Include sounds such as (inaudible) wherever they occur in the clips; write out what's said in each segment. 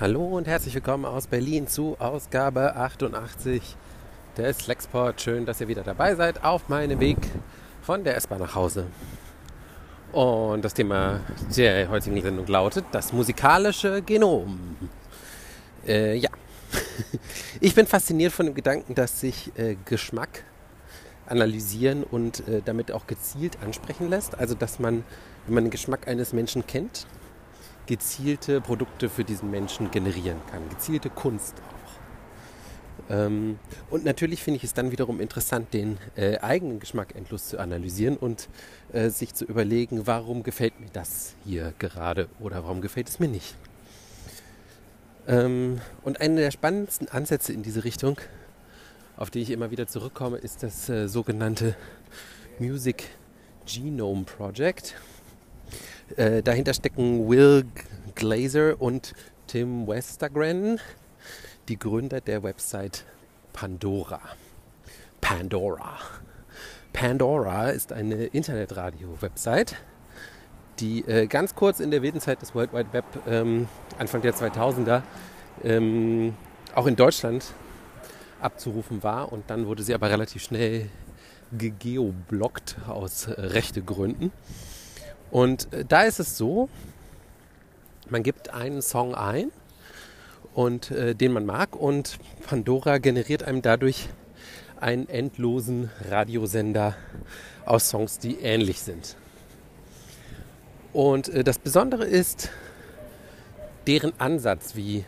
Hallo und herzlich willkommen aus Berlin zu Ausgabe 88 des Lexport. Schön, dass ihr wieder dabei seid auf meinem Weg von der S-Bahn nach Hause. Und das Thema der heutigen Sendung lautet das musikalische Genom. Äh, ja, (laughs) ich bin fasziniert von dem Gedanken, dass sich äh, Geschmack analysieren und äh, damit auch gezielt ansprechen lässt. Also, dass man, wenn man den Geschmack eines Menschen kennt, gezielte Produkte für diesen Menschen generieren kann, gezielte Kunst auch. Ähm, und natürlich finde ich es dann wiederum interessant, den äh, eigenen Geschmack endlos zu analysieren und äh, sich zu überlegen, warum gefällt mir das hier gerade oder warum gefällt es mir nicht. Ähm, und einer der spannendsten Ansätze in diese Richtung, auf die ich immer wieder zurückkomme, ist das äh, sogenannte Music Genome Project. Äh, dahinter stecken Will Glazer und Tim Westergren, die Gründer der Website Pandora. Pandora. Pandora ist eine Internetradio-Website, die äh, ganz kurz in der wilden Zeit des World Wide Web, ähm, Anfang der 2000er, ähm, auch in Deutschland abzurufen war. Und dann wurde sie aber relativ schnell gegeoblockt aus äh, rechte Gründen. Und äh, da ist es so, man gibt einen Song ein und äh, den man mag und Pandora generiert einem dadurch einen endlosen Radiosender aus Songs, die ähnlich sind. Und äh, das Besondere ist deren Ansatz, wie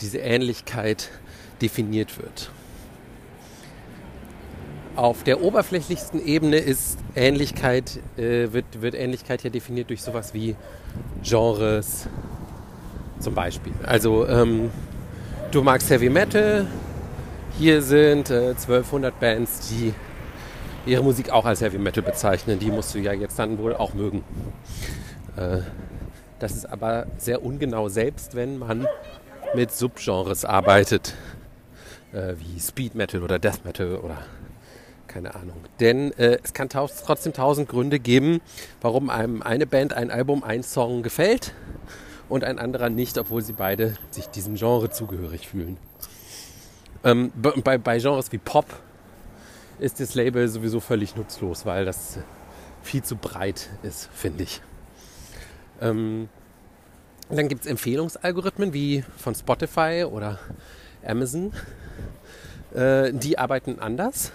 diese Ähnlichkeit definiert wird. Auf der oberflächlichsten Ebene ist Ähnlichkeit, äh, wird, wird Ähnlichkeit ja definiert durch sowas wie Genres zum Beispiel. Also ähm, du magst Heavy Metal, hier sind äh, 1200 Bands, die ihre Musik auch als Heavy Metal bezeichnen. Die musst du ja jetzt dann wohl auch mögen. Äh, das ist aber sehr ungenau, selbst wenn man mit Subgenres arbeitet, äh, wie Speed Metal oder Death Metal oder keine Ahnung. Denn äh, es kann trotzdem tausend Gründe geben, warum einem eine Band, ein Album, ein Song gefällt und ein anderer nicht, obwohl sie beide sich diesem Genre zugehörig fühlen. Ähm, bei, bei Genres wie Pop ist das Label sowieso völlig nutzlos, weil das viel zu breit ist, finde ich. Ähm, dann gibt es Empfehlungsalgorithmen wie von Spotify oder Amazon. Äh, die arbeiten anders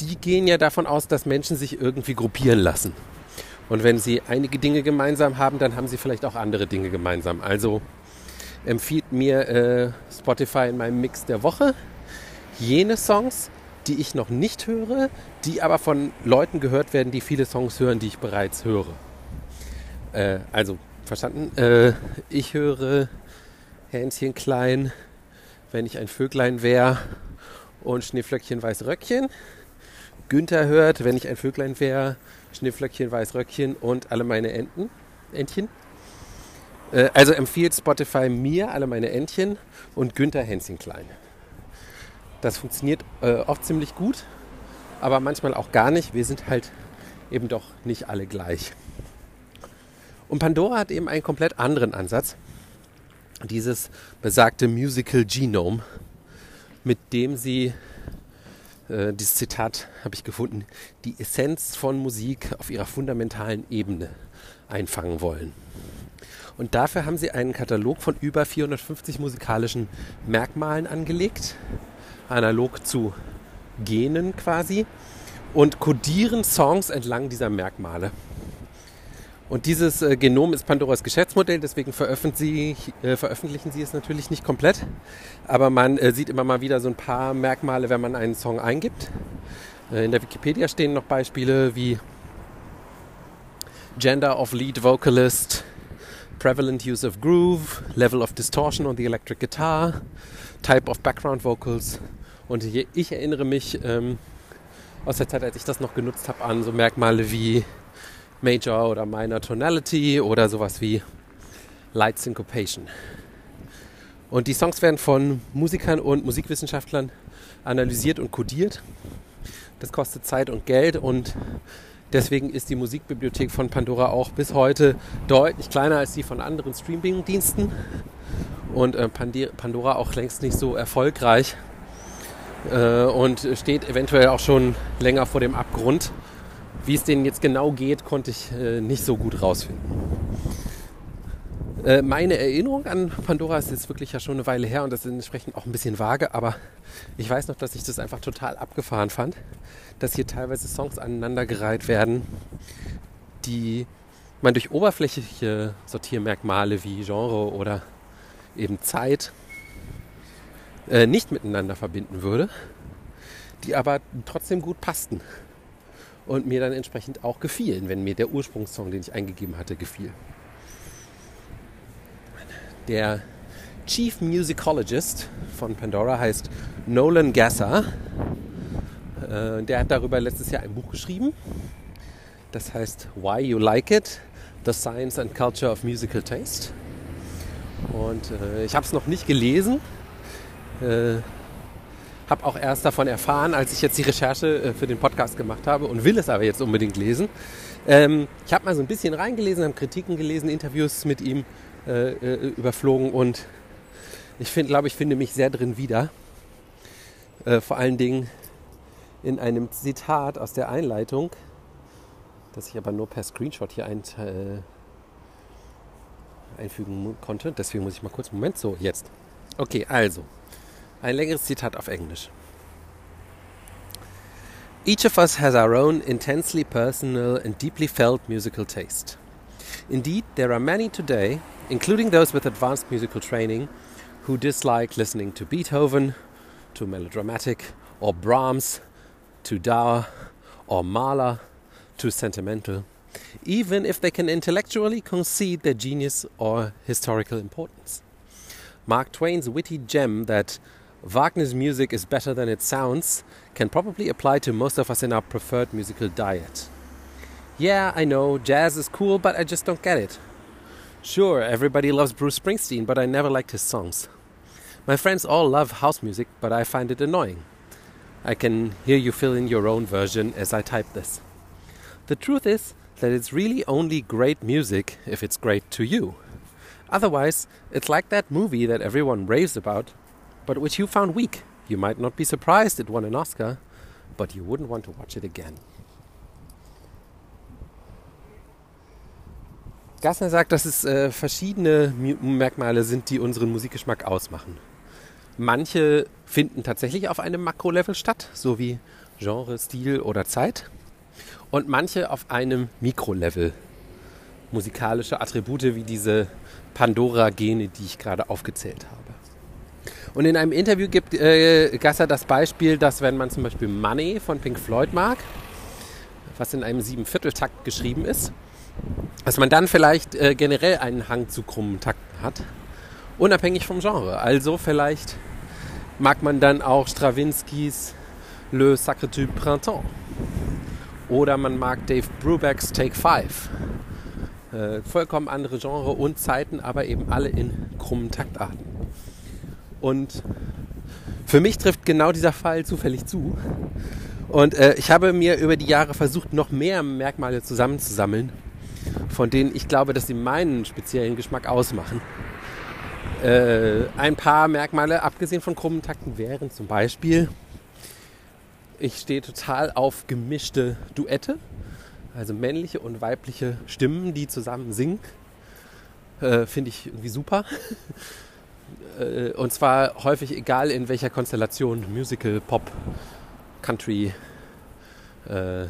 die gehen ja davon aus, dass Menschen sich irgendwie gruppieren lassen. Und wenn sie einige Dinge gemeinsam haben, dann haben sie vielleicht auch andere Dinge gemeinsam. Also empfiehlt mir äh, Spotify in meinem Mix der Woche jene Songs, die ich noch nicht höre, die aber von Leuten gehört werden, die viele Songs hören, die ich bereits höre. Äh, also, verstanden? Äh, ich höre Hähnchen klein, wenn ich ein Vöglein wäre und Schneeflöckchen weiß Röckchen. Günther hört, wenn ich ein Vöglein wäre, Schneeflöckchen, Weißröckchen und alle meine Enten, Entchen. Äh, also empfiehlt Spotify mir alle meine Entchen und Günther Hänschen klein. Das funktioniert äh, oft ziemlich gut, aber manchmal auch gar nicht. Wir sind halt eben doch nicht alle gleich. Und Pandora hat eben einen komplett anderen Ansatz. Dieses besagte Musical Genome, mit dem sie äh, dieses Zitat habe ich gefunden, die Essenz von Musik auf ihrer fundamentalen Ebene einfangen wollen. Und dafür haben sie einen Katalog von über 450 musikalischen Merkmalen angelegt, analog zu Genen quasi, und kodieren Songs entlang dieser Merkmale. Und dieses äh, Genom ist Pandoras Geschäftsmodell, deswegen veröffentlichen sie, äh, veröffentlichen sie es natürlich nicht komplett. Aber man äh, sieht immer mal wieder so ein paar Merkmale, wenn man einen Song eingibt. Äh, in der Wikipedia stehen noch Beispiele wie Gender of Lead Vocalist, Prevalent Use of Groove, Level of Distortion on the Electric Guitar, Type of Background Vocals. Und ich erinnere mich ähm, aus der Zeit, als ich das noch genutzt habe, an so Merkmale wie Major oder Minor Tonality oder sowas wie Light Syncopation. Und die Songs werden von Musikern und Musikwissenschaftlern analysiert und codiert. Das kostet Zeit und Geld und deswegen ist die Musikbibliothek von Pandora auch bis heute deutlich kleiner als die von anderen Streaming-Diensten. und äh, Pandora auch längst nicht so erfolgreich äh, und steht eventuell auch schon länger vor dem Abgrund. Wie es denen jetzt genau geht, konnte ich äh, nicht so gut rausfinden. Äh, meine Erinnerung an Pandora ist jetzt wirklich ja schon eine Weile her und das ist entsprechend auch ein bisschen vage, aber ich weiß noch, dass ich das einfach total abgefahren fand, dass hier teilweise Songs aneinandergereiht werden, die man durch oberflächliche Sortiermerkmale wie Genre oder eben Zeit äh, nicht miteinander verbinden würde, die aber trotzdem gut passten und mir dann entsprechend auch gefielen, wenn mir der Ursprungssong, den ich eingegeben hatte, gefiel. Der Chief Musicologist von Pandora heißt Nolan Gasser. Äh, der hat darüber letztes Jahr ein Buch geschrieben. Das heißt Why You Like It, The Science and Culture of Musical Taste. Und äh, ich habe es noch nicht gelesen. Habe auch erst davon erfahren, als ich jetzt die Recherche äh, für den Podcast gemacht habe und will es aber jetzt unbedingt lesen. Ähm, ich habe mal so ein bisschen reingelesen, habe Kritiken gelesen, Interviews mit ihm äh, äh, überflogen und ich finde, glaube ich, finde mich sehr drin wieder. Äh, vor allen Dingen in einem Zitat aus der Einleitung, das ich aber nur per Screenshot hier ein, äh, einfügen konnte. Deswegen muss ich mal kurz, Moment, so, jetzt. Okay, also, ein längeres Zitat auf Englisch. Each of us has our own intensely personal and deeply felt musical taste. Indeed, there are many today including those with advanced musical training who dislike listening to Beethoven, too melodramatic, or Brahms, too dour, or Mahler, too sentimental, even if they can intellectually concede their genius or historical importance. Mark Twain's witty gem that Wagner's music is better than it sounds can probably apply to most of us in our preferred musical diet. Yeah, I know, jazz is cool, but I just don't get it. Sure, everybody loves Bruce Springsteen, but I never liked his songs. My friends all love house music, but I find it annoying. I can hear you fill in your own version as I type this. The truth is that it's really only great music if it's great to you. Otherwise, it's like that movie that everyone raves about, but which you found weak. You might not be surprised it won an Oscar, but you wouldn't want to watch it again. Gassner sagt, dass es äh, verschiedene Merkmale sind, die unseren Musikgeschmack ausmachen. Manche finden tatsächlich auf einem Makrolevel statt, so wie Genre, Stil oder Zeit. Und manche auf einem Mikrolevel. Musikalische Attribute wie diese Pandora-Gene, die ich gerade aufgezählt habe. Und in einem Interview gibt äh, Gasser das Beispiel, dass wenn man zum Beispiel Money von Pink Floyd mag, was in einem Siebenvierteltakt geschrieben ist, dass man dann vielleicht äh, generell einen Hang zu krummen Takten hat, unabhängig vom Genre. Also vielleicht mag man dann auch Stravinskys Le Sacre du Printemps oder man mag Dave Brubecks Take Five. Äh, vollkommen andere Genre und Zeiten, aber eben alle in krummen Taktarten. Und für mich trifft genau dieser Fall zufällig zu. Und äh, ich habe mir über die Jahre versucht, noch mehr Merkmale zusammenzusammeln von denen ich glaube, dass sie meinen speziellen Geschmack ausmachen. Äh, ein paar Merkmale, abgesehen von krummen Takten, wären zum Beispiel, ich stehe total auf gemischte Duette, also männliche und weibliche Stimmen, die zusammen singen. Äh, Finde ich irgendwie super. Äh, und zwar häufig egal in welcher Konstellation, Musical, Pop, Country, äh,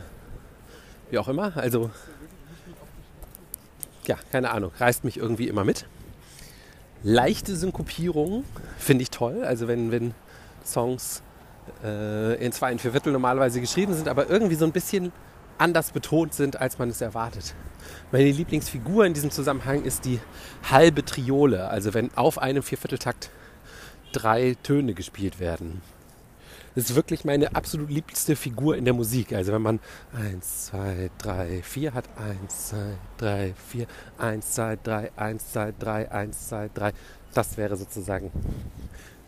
wie auch immer. Also ja, keine Ahnung, reißt mich irgendwie immer mit. Leichte Synkopierung finde ich toll. Also wenn, wenn Songs äh, in zwei, in vier Viertel normalerweise geschrieben sind, aber irgendwie so ein bisschen anders betont sind, als man es erwartet. Meine Lieblingsfigur in diesem Zusammenhang ist die halbe Triole. Also wenn auf einem Viervierteltakt drei Töne gespielt werden. Das ist wirklich meine absolut liebste Figur in der Musik. Also wenn man 1, 2, 3, 4 hat, 1, 2, 3, 4, 1, 2, 3, 1, 2, 3, 1, 2, 3. Das wäre sozusagen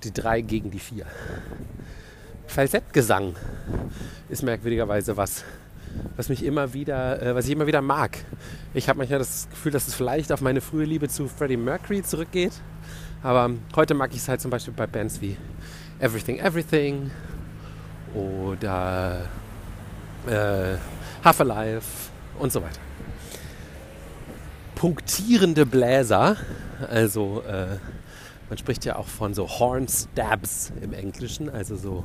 die 3 gegen die 4. Falsettgesang ist merkwürdigerweise was, was mich immer wieder, äh, was ich immer wieder mag. Ich habe manchmal das Gefühl, dass es vielleicht auf meine frühe Liebe zu Freddie Mercury zurückgeht. Aber heute mag ich es halt zum Beispiel bei Bands wie Everything Everything oder äh, Half Alive und so weiter. Punktierende Bläser, also äh, man spricht ja auch von so Horn Stabs im Englischen, also so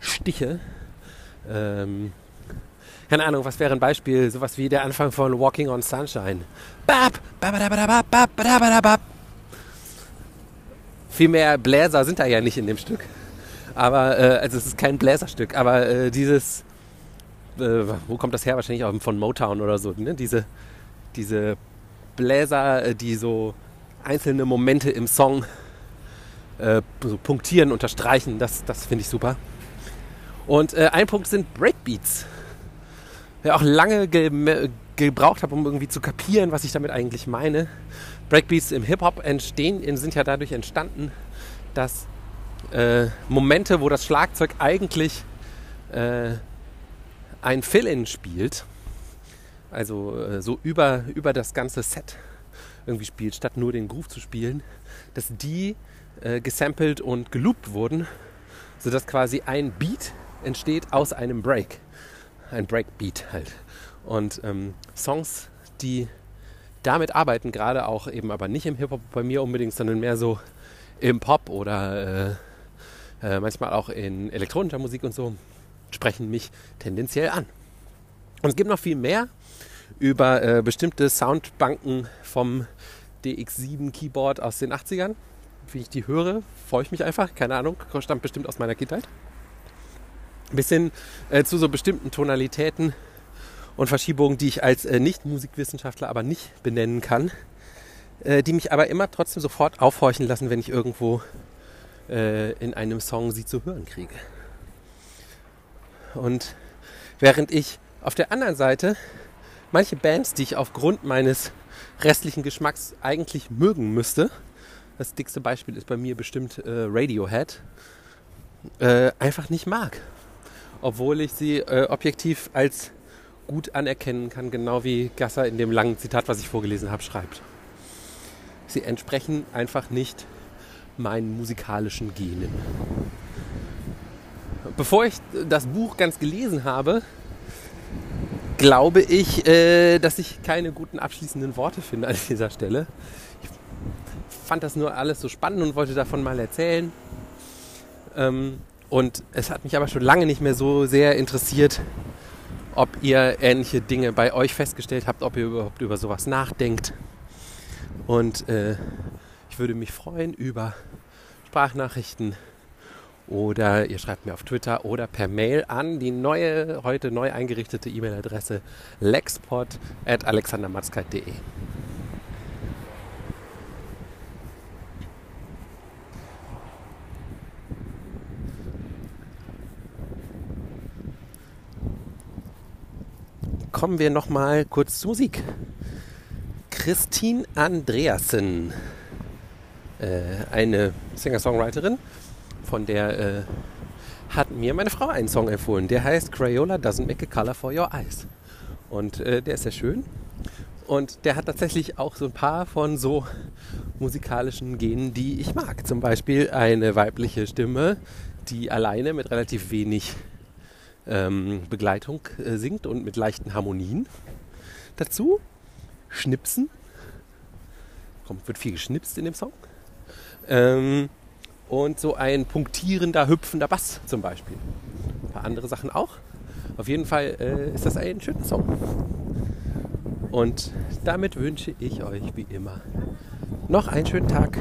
Stiche. Ähm, keine Ahnung, was wäre ein Beispiel? Sowas wie der Anfang von Walking on Sunshine. Bap, Viel mehr Bläser sind da ja nicht in dem Stück. Aber, äh, also es ist kein Bläserstück, aber äh, dieses, äh, wo kommt das her? Wahrscheinlich auch von Motown oder so, ne? Diese, diese Bläser, äh, die so einzelne Momente im Song äh, so punktieren, unterstreichen, das, das finde ich super. Und äh, ein Punkt sind Breakbeats. Ja, auch lange ge gebraucht habe, um irgendwie zu kapieren, was ich damit eigentlich meine. Breakbeats im Hip-Hop sind ja dadurch entstanden, dass äh, Momente, wo das Schlagzeug eigentlich äh, ein Fill-In spielt, also äh, so über, über das ganze Set irgendwie spielt, statt nur den Groove zu spielen, dass die äh, gesampelt und geloopt wurden, sodass quasi ein Beat entsteht aus einem Break. Ein Breakbeat halt. Und ähm, Songs, die damit arbeiten, gerade auch eben aber nicht im Hip-Hop bei mir unbedingt, sondern mehr so im Pop oder äh, äh, manchmal auch in elektronischer Musik und so, sprechen mich tendenziell an. Und es gibt noch viel mehr über äh, bestimmte Soundbanken vom DX7 Keyboard aus den 80ern. Wie ich die höre, freue ich mich einfach. Keine Ahnung, stammt bestimmt aus meiner Kindheit. Bis hin äh, zu so bestimmten Tonalitäten und Verschiebungen, die ich als äh, Nicht-Musikwissenschaftler aber nicht benennen kann, äh, die mich aber immer trotzdem sofort aufhorchen lassen, wenn ich irgendwo äh, in einem Song sie zu hören kriege. Und während ich auf der anderen Seite manche Bands, die ich aufgrund meines restlichen Geschmacks eigentlich mögen müsste, das dickste Beispiel ist bei mir bestimmt äh, Radiohead, äh, einfach nicht mag. Obwohl ich sie äh, objektiv als gut anerkennen kann, genau wie Gasser in dem langen Zitat, was ich vorgelesen habe, schreibt. Sie entsprechen einfach nicht meinen musikalischen Genen. Bevor ich das Buch ganz gelesen habe, glaube ich, äh, dass ich keine guten abschließenden Worte finde an dieser Stelle. Ich fand das nur alles so spannend und wollte davon mal erzählen. Ähm, und es hat mich aber schon lange nicht mehr so sehr interessiert, ob ihr ähnliche Dinge bei euch festgestellt habt, ob ihr überhaupt über sowas nachdenkt. Und äh, ich würde mich freuen über Sprachnachrichten oder ihr schreibt mir auf Twitter oder per Mail an die neue, heute neu eingerichtete E-Mail-Adresse lexpot.alexandermatzkeit.de. Kommen wir noch mal kurz zur Musik. Christine Andreasen äh, eine Singer-Songwriterin, von der äh, hat mir meine Frau einen Song empfohlen. Der heißt Crayola Doesn't Make a Color for Your Eyes. Und äh, der ist sehr schön. Und der hat tatsächlich auch so ein paar von so musikalischen Genen, die ich mag. Zum Beispiel eine weibliche Stimme, die alleine mit relativ wenig ähm, Begleitung äh, singt und mit leichten Harmonien. Dazu Schnipsen. Kommt, wird viel geschnipst in dem Song. Ähm, und so ein punktierender, hüpfender Bass zum Beispiel. Ein paar andere Sachen auch. Auf jeden Fall äh, ist das ein schöner Song. Und damit wünsche ich euch wie immer noch einen schönen Tag.